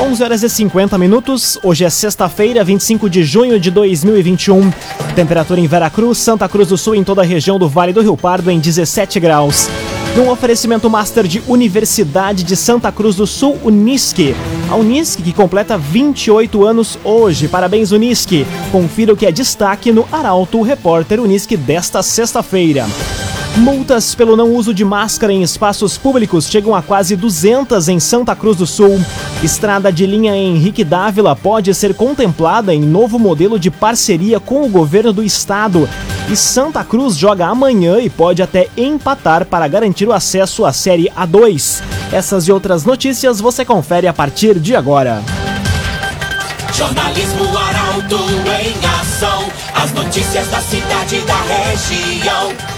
11 horas e 50 minutos. Hoje é sexta-feira, 25 de junho de 2021. Temperatura em Veracruz, Santa Cruz do Sul e em toda a região do Vale do Rio Pardo em 17 graus. Num oferecimento master de Universidade de Santa Cruz do Sul, Unisque. A Unisque que completa 28 anos hoje. Parabéns, Unisque. Confira o que é destaque no Arauto Repórter Unisque desta sexta-feira. Multas pelo não uso de máscara em espaços públicos chegam a quase 200 em Santa Cruz do Sul. Estrada de linha Henrique Dávila pode ser contemplada em novo modelo de parceria com o governo do estado. E Santa Cruz joga amanhã e pode até empatar para garantir o acesso à Série A2. Essas e outras notícias você confere a partir de agora. Jornalismo Arauto em ação. As notícias da cidade e da região.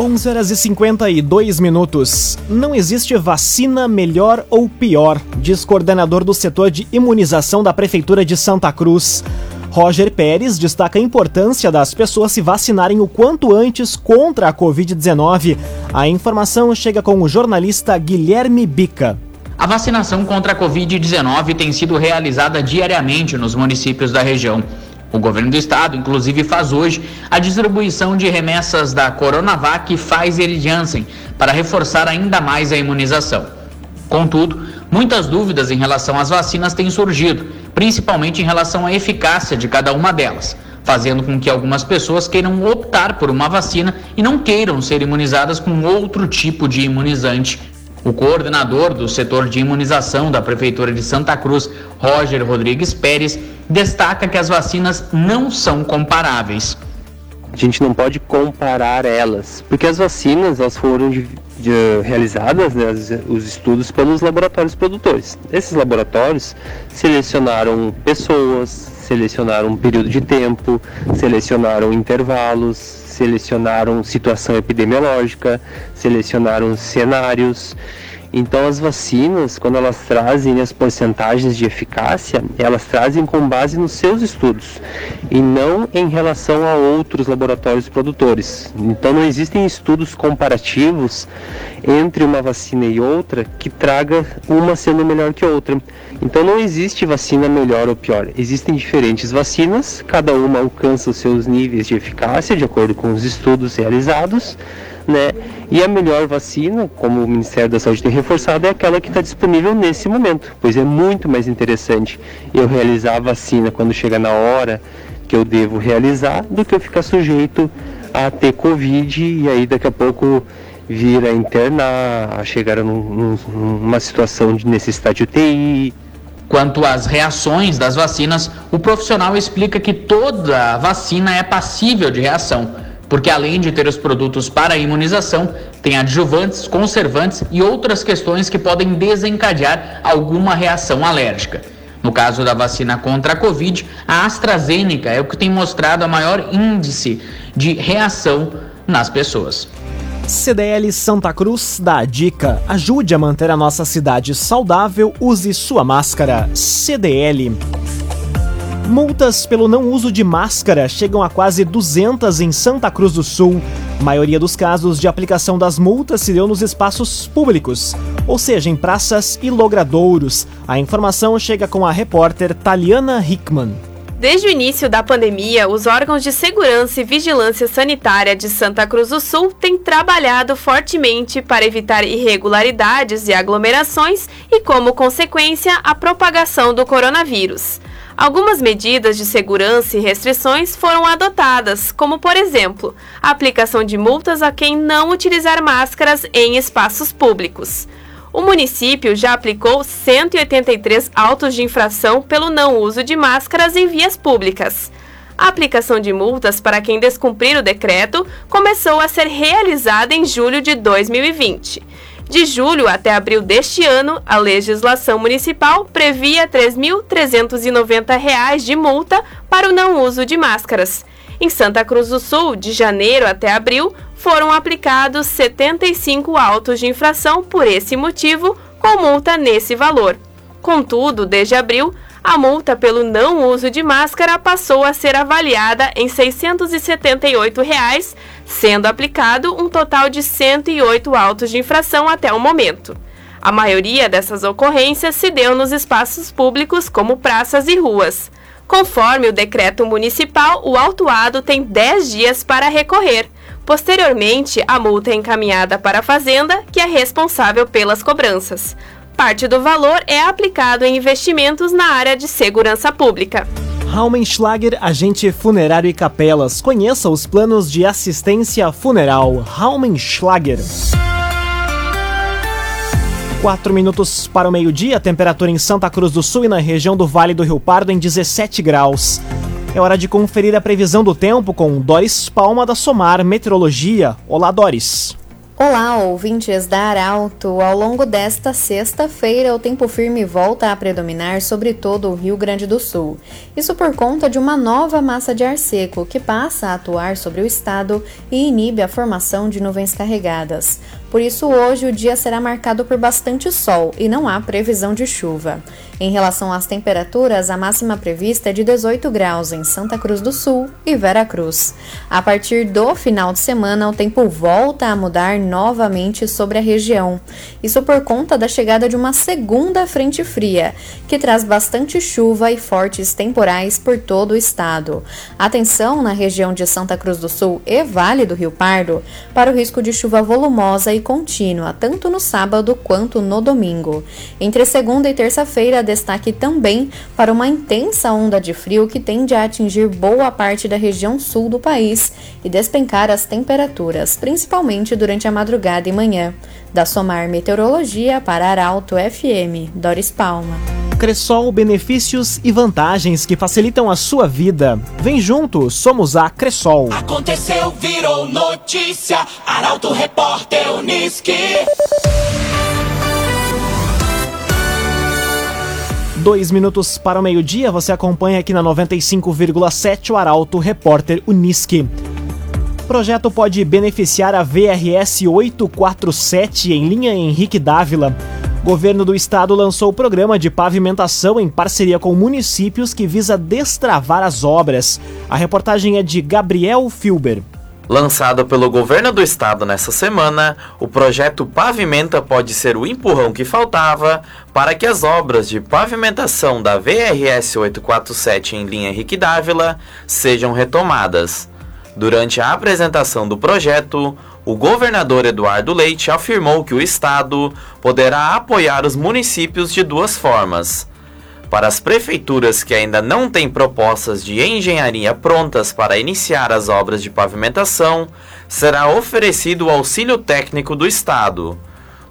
11 horas e 52 minutos. Não existe vacina melhor ou pior, diz coordenador do setor de imunização da Prefeitura de Santa Cruz. Roger Pérez destaca a importância das pessoas se vacinarem o quanto antes contra a Covid-19. A informação chega com o jornalista Guilherme Bica. A vacinação contra a Covid-19 tem sido realizada diariamente nos municípios da região. O governo do estado, inclusive, faz hoje a distribuição de remessas da Coronavac, Pfizer e Janssen para reforçar ainda mais a imunização. Contudo, muitas dúvidas em relação às vacinas têm surgido, principalmente em relação à eficácia de cada uma delas, fazendo com que algumas pessoas queiram optar por uma vacina e não queiram ser imunizadas com outro tipo de imunizante o coordenador do setor de imunização da Prefeitura de Santa Cruz, Roger Rodrigues Pérez, destaca que as vacinas não são comparáveis. A gente não pode comparar elas, porque as vacinas elas foram de, de, realizadas, né, os estudos pelos laboratórios produtores. Esses laboratórios selecionaram pessoas, selecionaram um período de tempo, selecionaram intervalos, selecionaram situação epidemiológica, selecionaram cenários. Então as vacinas, quando elas trazem as porcentagens de eficácia, elas trazem com base nos seus estudos e não em relação a outros laboratórios produtores. Então não existem estudos comparativos entre uma vacina e outra que traga uma sendo melhor que outra. Então não existe vacina melhor ou pior. Existem diferentes vacinas, cada uma alcança os seus níveis de eficácia de acordo com os estudos realizados né? E a melhor vacina, como o Ministério da Saúde tem reforçado, é aquela que está disponível nesse momento, pois é muito mais interessante eu realizar a vacina quando chega na hora que eu devo realizar, do que eu ficar sujeito a ter Covid e aí daqui a pouco vir a internar, a chegar num, numa situação de necessidade de UTI. Quanto às reações das vacinas, o profissional explica que toda vacina é passível de reação porque além de ter os produtos para a imunização, tem adjuvantes, conservantes e outras questões que podem desencadear alguma reação alérgica. No caso da vacina contra a Covid, a AstraZeneca é o que tem mostrado a maior índice de reação nas pessoas. CDL Santa Cruz dá a dica: ajude a manter a nossa cidade saudável, use sua máscara. CDL. Multas pelo não uso de máscara chegam a quase 200 em Santa Cruz do Sul. A maioria dos casos de aplicação das multas se deu nos espaços públicos, ou seja, em praças e logradouros. A informação chega com a repórter Taliana Hickman. Desde o início da pandemia, os órgãos de segurança e vigilância sanitária de Santa Cruz do Sul têm trabalhado fortemente para evitar irregularidades e aglomerações e, como consequência, a propagação do coronavírus. Algumas medidas de segurança e restrições foram adotadas, como, por exemplo, a aplicação de multas a quem não utilizar máscaras em espaços públicos. O município já aplicou 183 autos de infração pelo não uso de máscaras em vias públicas. A aplicação de multas para quem descumprir o decreto começou a ser realizada em julho de 2020. De julho até abril deste ano, a legislação municipal previa R$ 3.390 de multa para o não uso de máscaras. Em Santa Cruz do Sul, de janeiro até abril, foram aplicados 75 autos de infração por esse motivo, com multa nesse valor. Contudo, desde abril, a multa pelo não uso de máscara passou a ser avaliada em 678 reais, sendo aplicado um total de 108 autos de infração até o momento. A maioria dessas ocorrências se deu nos espaços públicos, como praças e ruas. Conforme o decreto municipal, o autuado tem 10 dias para recorrer. Posteriormente, a multa é encaminhada para a Fazenda, que é responsável pelas cobranças. Parte do valor é aplicado em investimentos na área de segurança pública. Raumenschlager, agente funerário e capelas. Conheça os planos de assistência funeral. Raumenschlager. 4 minutos para o meio-dia, temperatura em Santa Cruz do Sul e na região do Vale do Rio Pardo em 17 graus. É hora de conferir a previsão do tempo com Doris Palma da Somar Meteorologia. Olá, Doris. Olá, ouvintes da Arauto. Ao longo desta sexta-feira, o tempo firme volta a predominar sobre todo o Rio Grande do Sul. Isso por conta de uma nova massa de ar seco que passa a atuar sobre o estado e inibe a formação de nuvens carregadas. Por isso, hoje o dia será marcado por bastante sol e não há previsão de chuva. Em relação às temperaturas, a máxima prevista é de 18 graus em Santa Cruz do Sul e Vera Cruz. A partir do final de semana, o tempo volta a mudar novamente sobre a região. Isso por conta da chegada de uma segunda frente fria, que traz bastante chuva e fortes temporais por todo o estado. Atenção na região de Santa Cruz do Sul e Vale do Rio Pardo para o risco de chuva volumosa e contínua, tanto no sábado quanto no domingo. Entre segunda e terça-feira, destaque também para uma intensa onda de frio que tende a atingir boa parte da região sul do país e despencar as temperaturas, principalmente durante a madrugada e manhã. Da Somar Meteorologia para Arauto FM, Doris Palma. Cressol, benefícios e vantagens que facilitam a sua vida. Vem junto, somos a Cressol. Aconteceu, virou notícia. Arauto Repórter Uniski. Dois minutos para o meio-dia, você acompanha aqui na 95,7 o Arauto Repórter Uniski. Projeto pode beneficiar a VRS 847 em linha Henrique Dávila. Governo do Estado lançou o programa de pavimentação em parceria com municípios que visa destravar as obras. A reportagem é de Gabriel Filber. Lançado pelo governo do estado nessa semana, o projeto Pavimenta pode ser o empurrão que faltava para que as obras de pavimentação da VRS 847 em linha Henrique Dávila sejam retomadas. Durante a apresentação do projeto, o governador Eduardo Leite afirmou que o Estado poderá apoiar os municípios de duas formas. Para as prefeituras que ainda não têm propostas de engenharia prontas para iniciar as obras de pavimentação, será oferecido o auxílio técnico do Estado.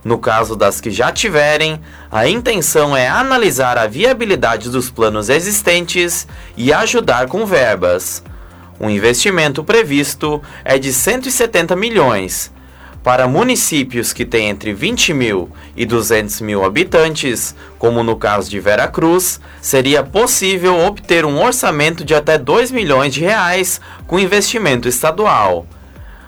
No caso das que já tiverem, a intenção é analisar a viabilidade dos planos existentes e ajudar com verbas. O investimento previsto é de 170 milhões. Para municípios que têm entre 20 mil e 200 mil habitantes, como no caso de Veracruz, seria possível obter um orçamento de até 2 milhões de reais com investimento estadual.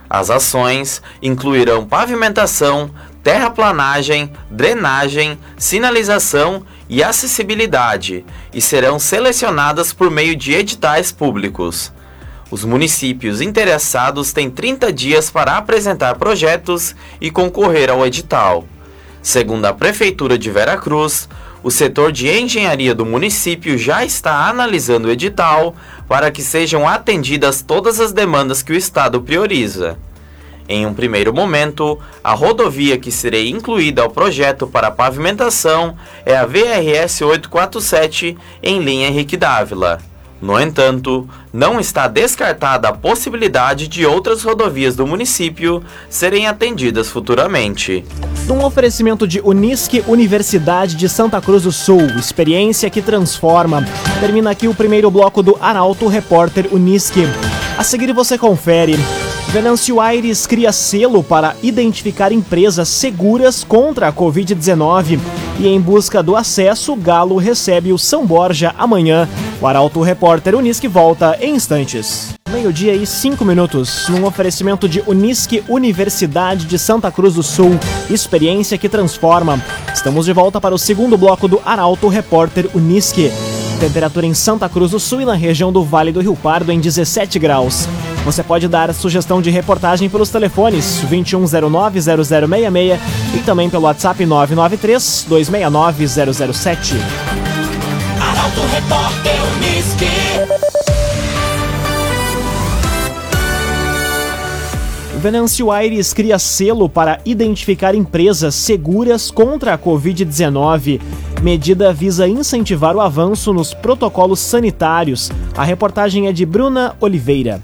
As ações incluirão pavimentação, terraplanagem, drenagem, sinalização e acessibilidade e serão selecionadas por meio de editais públicos. Os municípios interessados têm 30 dias para apresentar projetos e concorrer ao edital. Segundo a Prefeitura de Veracruz, o setor de engenharia do município já está analisando o edital para que sejam atendidas todas as demandas que o Estado prioriza. Em um primeiro momento, a rodovia que será incluída ao projeto para pavimentação é a VRS 847 em linha Henrique Dávila. No entanto, não está descartada a possibilidade de outras rodovias do município serem atendidas futuramente. Um oferecimento de Unisque Universidade de Santa Cruz do Sul, experiência que transforma. Termina aqui o primeiro bloco do Arauto Repórter Unisque. A seguir você confere. Venâncio Aires cria selo para identificar empresas seguras contra a Covid-19. E em busca do acesso, Galo recebe o São Borja amanhã. O Arauto Repórter Unisque volta em instantes. Meio-dia e cinco minutos, num oferecimento de Unisque Universidade de Santa Cruz do Sul. Experiência que transforma. Estamos de volta para o segundo bloco do Arauto Repórter Unisque. Temperatura em Santa Cruz do Sul e na região do Vale do Rio Pardo em 17 graus. Você pode dar sugestão de reportagem pelos telefones 2109-0066 e também pelo WhatsApp 993-269-007. Arauto Repórter Unisque. Venâncio Aires cria selo para identificar empresas seguras contra a Covid-19. Medida visa incentivar o avanço nos protocolos sanitários. A reportagem é de Bruna Oliveira.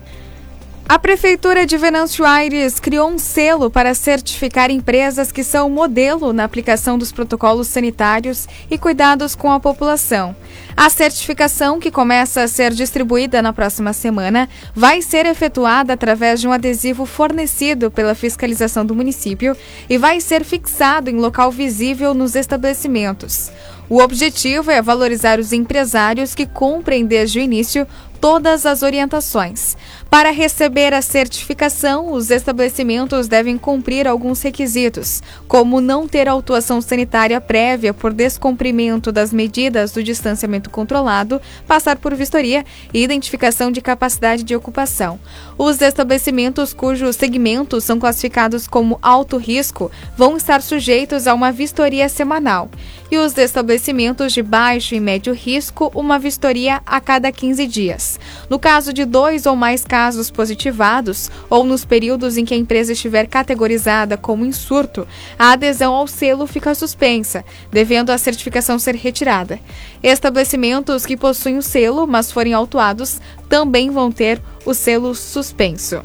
A Prefeitura de Venâncio Aires criou um selo para certificar empresas que são modelo na aplicação dos protocolos sanitários e cuidados com a população. A certificação, que começa a ser distribuída na próxima semana, vai ser efetuada através de um adesivo fornecido pela fiscalização do município e vai ser fixado em local visível nos estabelecimentos. O objetivo é valorizar os empresários que cumprem desde o início todas as orientações. Para receber a certificação, os estabelecimentos devem cumprir alguns requisitos, como não ter autuação sanitária prévia por descumprimento das medidas do distanciamento controlado, passar por vistoria e identificação de capacidade de ocupação. Os estabelecimentos cujos segmentos são classificados como alto risco vão estar sujeitos a uma vistoria semanal, e os estabelecimentos de baixo e médio risco, uma vistoria a cada 15 dias. No caso de dois ou mais casos positivados, ou nos períodos em que a empresa estiver categorizada como em surto, a adesão ao selo fica suspensa, devendo a certificação ser retirada. Estabelecimentos que possuem o selo, mas forem autuados, também vão ter o selo suspenso.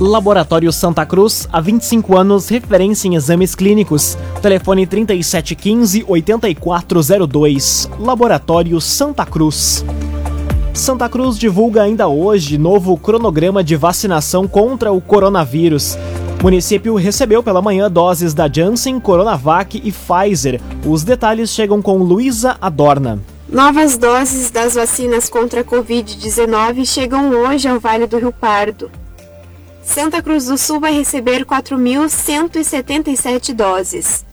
Laboratório Santa Cruz, há 25 anos, referência em exames clínicos. Telefone 3715-8402. Laboratório Santa Cruz. Santa Cruz divulga ainda hoje novo cronograma de vacinação contra o coronavírus. O município recebeu pela manhã doses da Janssen, Coronavac e Pfizer. Os detalhes chegam com Luísa Adorna. Novas doses das vacinas contra a Covid-19 chegam hoje ao Vale do Rio Pardo. Santa Cruz do Sul vai receber 4.177 doses.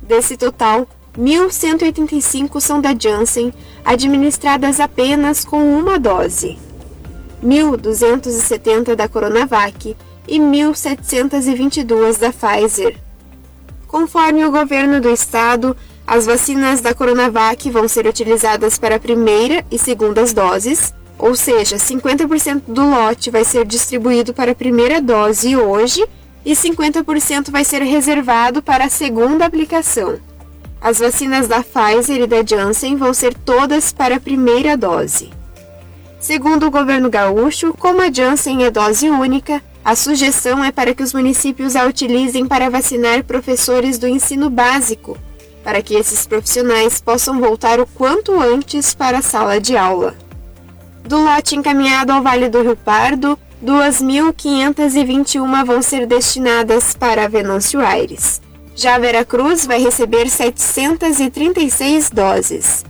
Desse total, 1.185 são da Janssen, administradas apenas com uma dose. 1.270 da Coronavac e 1.722 da Pfizer. Conforme o governo do estado, as vacinas da Coronavac vão ser utilizadas para a primeira e segundas doses, ou seja, 50% do lote vai ser distribuído para a primeira dose hoje e 50% vai ser reservado para a segunda aplicação. As vacinas da Pfizer e da Janssen vão ser todas para a primeira dose. Segundo o governo gaúcho, como a Janssen é dose única, a sugestão é para que os municípios a utilizem para vacinar professores do ensino básico, para que esses profissionais possam voltar o quanto antes para a sala de aula. Do lote encaminhado ao Vale do Rio Pardo, 2.521 vão ser destinadas para Venâncio Aires. Já Veracruz vai receber 736 doses.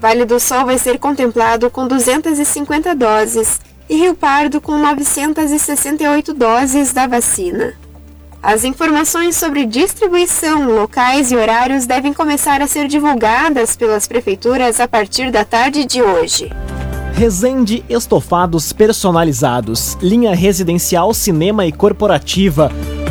Vale do Sol vai ser contemplado com 250 doses e Rio Pardo com 968 doses da vacina. As informações sobre distribuição, locais e horários devem começar a ser divulgadas pelas prefeituras a partir da tarde de hoje. Resende Estofados Personalizados, linha residencial, cinema e corporativa.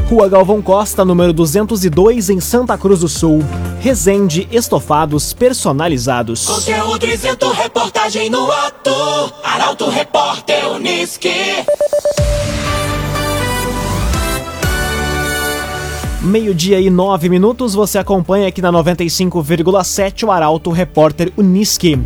Rua Galvão Costa, número 202, em Santa Cruz do Sul. Resende Estofados Personalizados. Conteúdo isento, reportagem no ato. Arauto Repórter Unisque. Meio-dia e nove minutos, você acompanha aqui na 95,7 o Arauto Repórter Unisque.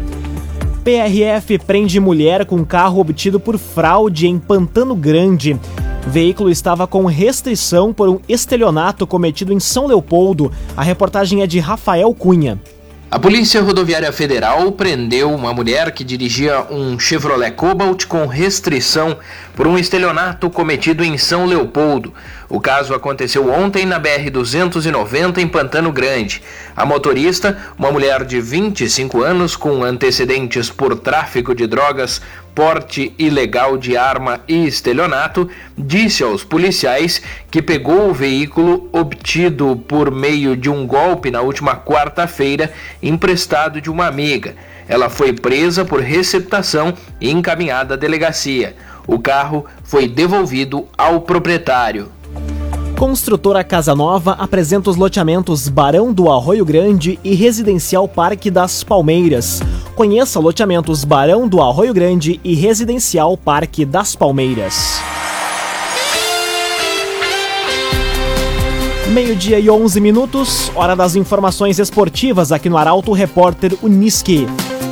PRF prende mulher com carro obtido por fraude em Pantano Grande. Veículo estava com restrição por um estelionato cometido em São Leopoldo. A reportagem é de Rafael Cunha. A Polícia Rodoviária Federal prendeu uma mulher que dirigia um Chevrolet Cobalt com restrição por um estelionato cometido em São Leopoldo. O caso aconteceu ontem na BR-290 em Pantano Grande. A motorista, uma mulher de 25 anos com antecedentes por tráfico de drogas, porte ilegal de arma e estelionato, disse aos policiais que pegou o veículo obtido por meio de um golpe na última quarta-feira, emprestado de uma amiga. Ela foi presa por receptação e encaminhada à delegacia. O carro foi devolvido ao proprietário. Construtora Casa Nova apresenta os loteamentos Barão do Arroio Grande e Residencial Parque das Palmeiras. Conheça loteamentos Barão do Arroio Grande e Residencial Parque das Palmeiras. Meio-dia e 11 minutos, hora das informações esportivas aqui no Arauto Repórter Uniski.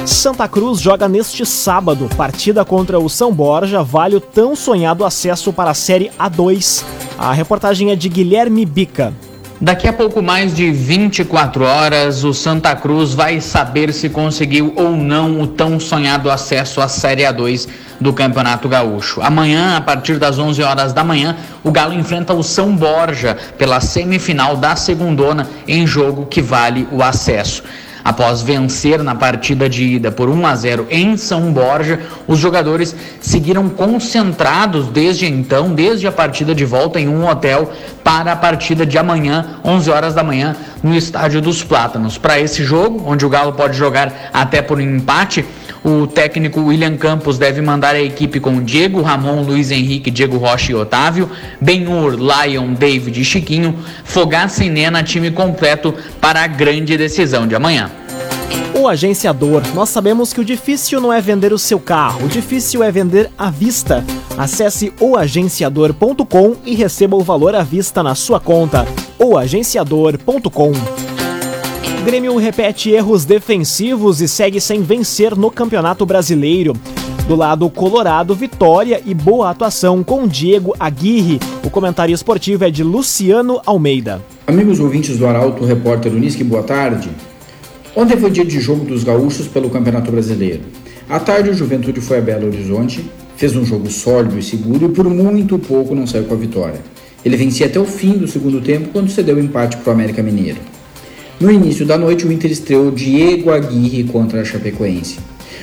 Santa Cruz joga neste sábado. Partida contra o São Borja vale o tão sonhado acesso para a Série A2. A reportagem é de Guilherme Bica. Daqui a pouco mais de 24 horas, o Santa Cruz vai saber se conseguiu ou não o tão sonhado acesso à Série A2 do Campeonato Gaúcho. Amanhã, a partir das 11 horas da manhã, o Galo enfrenta o São Borja pela semifinal da Segundona em jogo que vale o acesso. Após vencer na partida de ida por 1 a 0 em São Borja, os jogadores seguiram concentrados desde então, desde a partida de volta em um hotel para a partida de amanhã, 11 horas da manhã, no Estádio dos Plátanos. Para esse jogo, onde o Galo pode jogar até por empate, o técnico William Campos deve mandar a equipe com Diego, Ramon, Luiz Henrique, Diego Rocha e Otávio, Benhur, Lion, David e Chiquinho, Fogaça e Nena, time completo para a grande decisão de amanhã. O agenciador. Nós sabemos que o difícil não é vender o seu carro, o difícil é vender à vista. Acesse oagenciador.com e receba o valor à vista na sua conta. oagenciador.com o Grêmio repete erros defensivos e segue sem vencer no Campeonato Brasileiro. Do lado colorado, vitória e boa atuação com Diego Aguirre. O comentário esportivo é de Luciano Almeida. Amigos ouvintes do Arauto, repórter Unisque, boa tarde. Ontem foi dia de jogo dos gaúchos pelo Campeonato Brasileiro. À tarde, o Juventude foi a Belo Horizonte, fez um jogo sólido e seguro e por muito pouco não saiu com a vitória. Ele vencia até o fim do segundo tempo quando cedeu o empate para o América Mineiro. No início da noite, o Inter estreou Diego Aguirre contra a Chapecoense.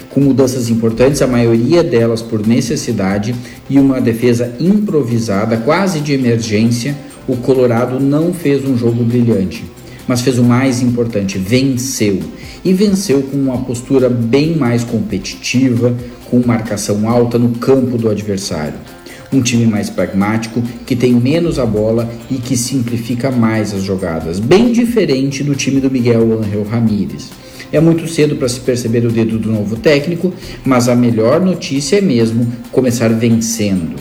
Com mudanças importantes, a maioria delas por necessidade e uma defesa improvisada, quase de emergência, o Colorado não fez um jogo brilhante, mas fez o mais importante: venceu. E venceu com uma postura bem mais competitiva, com marcação alta no campo do adversário um time mais pragmático, que tem menos a bola e que simplifica mais as jogadas, bem diferente do time do Miguel Angel Ramírez. É muito cedo para se perceber o dedo do novo técnico, mas a melhor notícia é mesmo começar vencendo.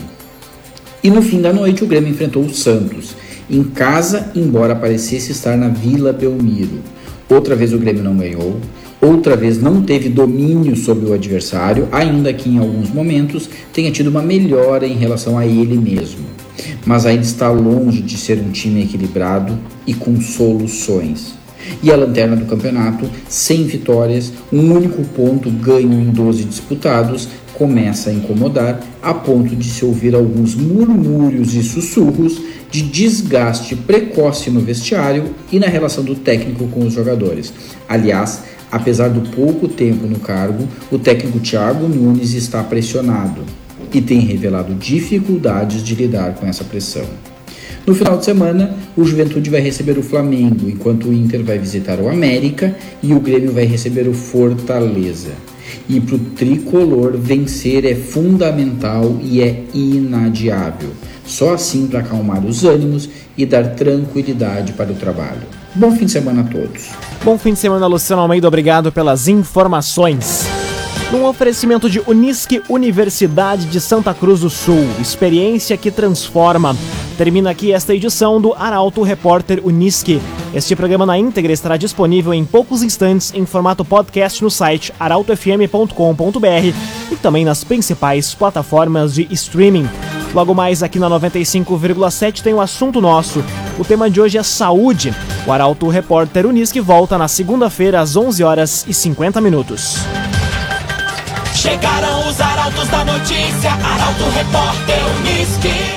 E no fim da noite o Grêmio enfrentou o Santos, em casa, embora parecesse estar na Vila Belmiro. Outra vez o Grêmio não ganhou, outra vez não teve domínio sobre o adversário, ainda que em alguns momentos tenha tido uma melhora em relação a ele mesmo. Mas ainda está longe de ser um time equilibrado e com soluções. E a lanterna do campeonato, sem vitórias, um único ponto ganho em 12 disputados, começa a incomodar a ponto de se ouvir alguns murmúrios e sussurros de desgaste precoce no vestiário e na relação do técnico com os jogadores. Aliás, Apesar do pouco tempo no cargo, o técnico Thiago Nunes está pressionado e tem revelado dificuldades de lidar com essa pressão. No final de semana, o Juventude vai receber o Flamengo, enquanto o Inter vai visitar o América e o Grêmio vai receber o Fortaleza. E para o tricolor, vencer é fundamental e é inadiável. Só assim para acalmar os ânimos e dar tranquilidade para o trabalho. Bom fim de semana a todos. Bom fim de semana, Luciano Almeida. Obrigado pelas informações. Num oferecimento de Unisque Universidade de Santa Cruz do Sul, experiência que transforma. Termina aqui esta edição do Arauto Repórter Unisque. Este programa na íntegra estará disponível em poucos instantes em formato podcast no site arautofm.com.br e também nas principais plataformas de streaming. Logo mais aqui na 95,7 tem o assunto nosso. O tema de hoje é saúde. O Arauto Repórter Unisque volta na segunda-feira às 11 horas e 50 minutos. Chegaram os arautos da notícia, Arauto Repórter Unisque.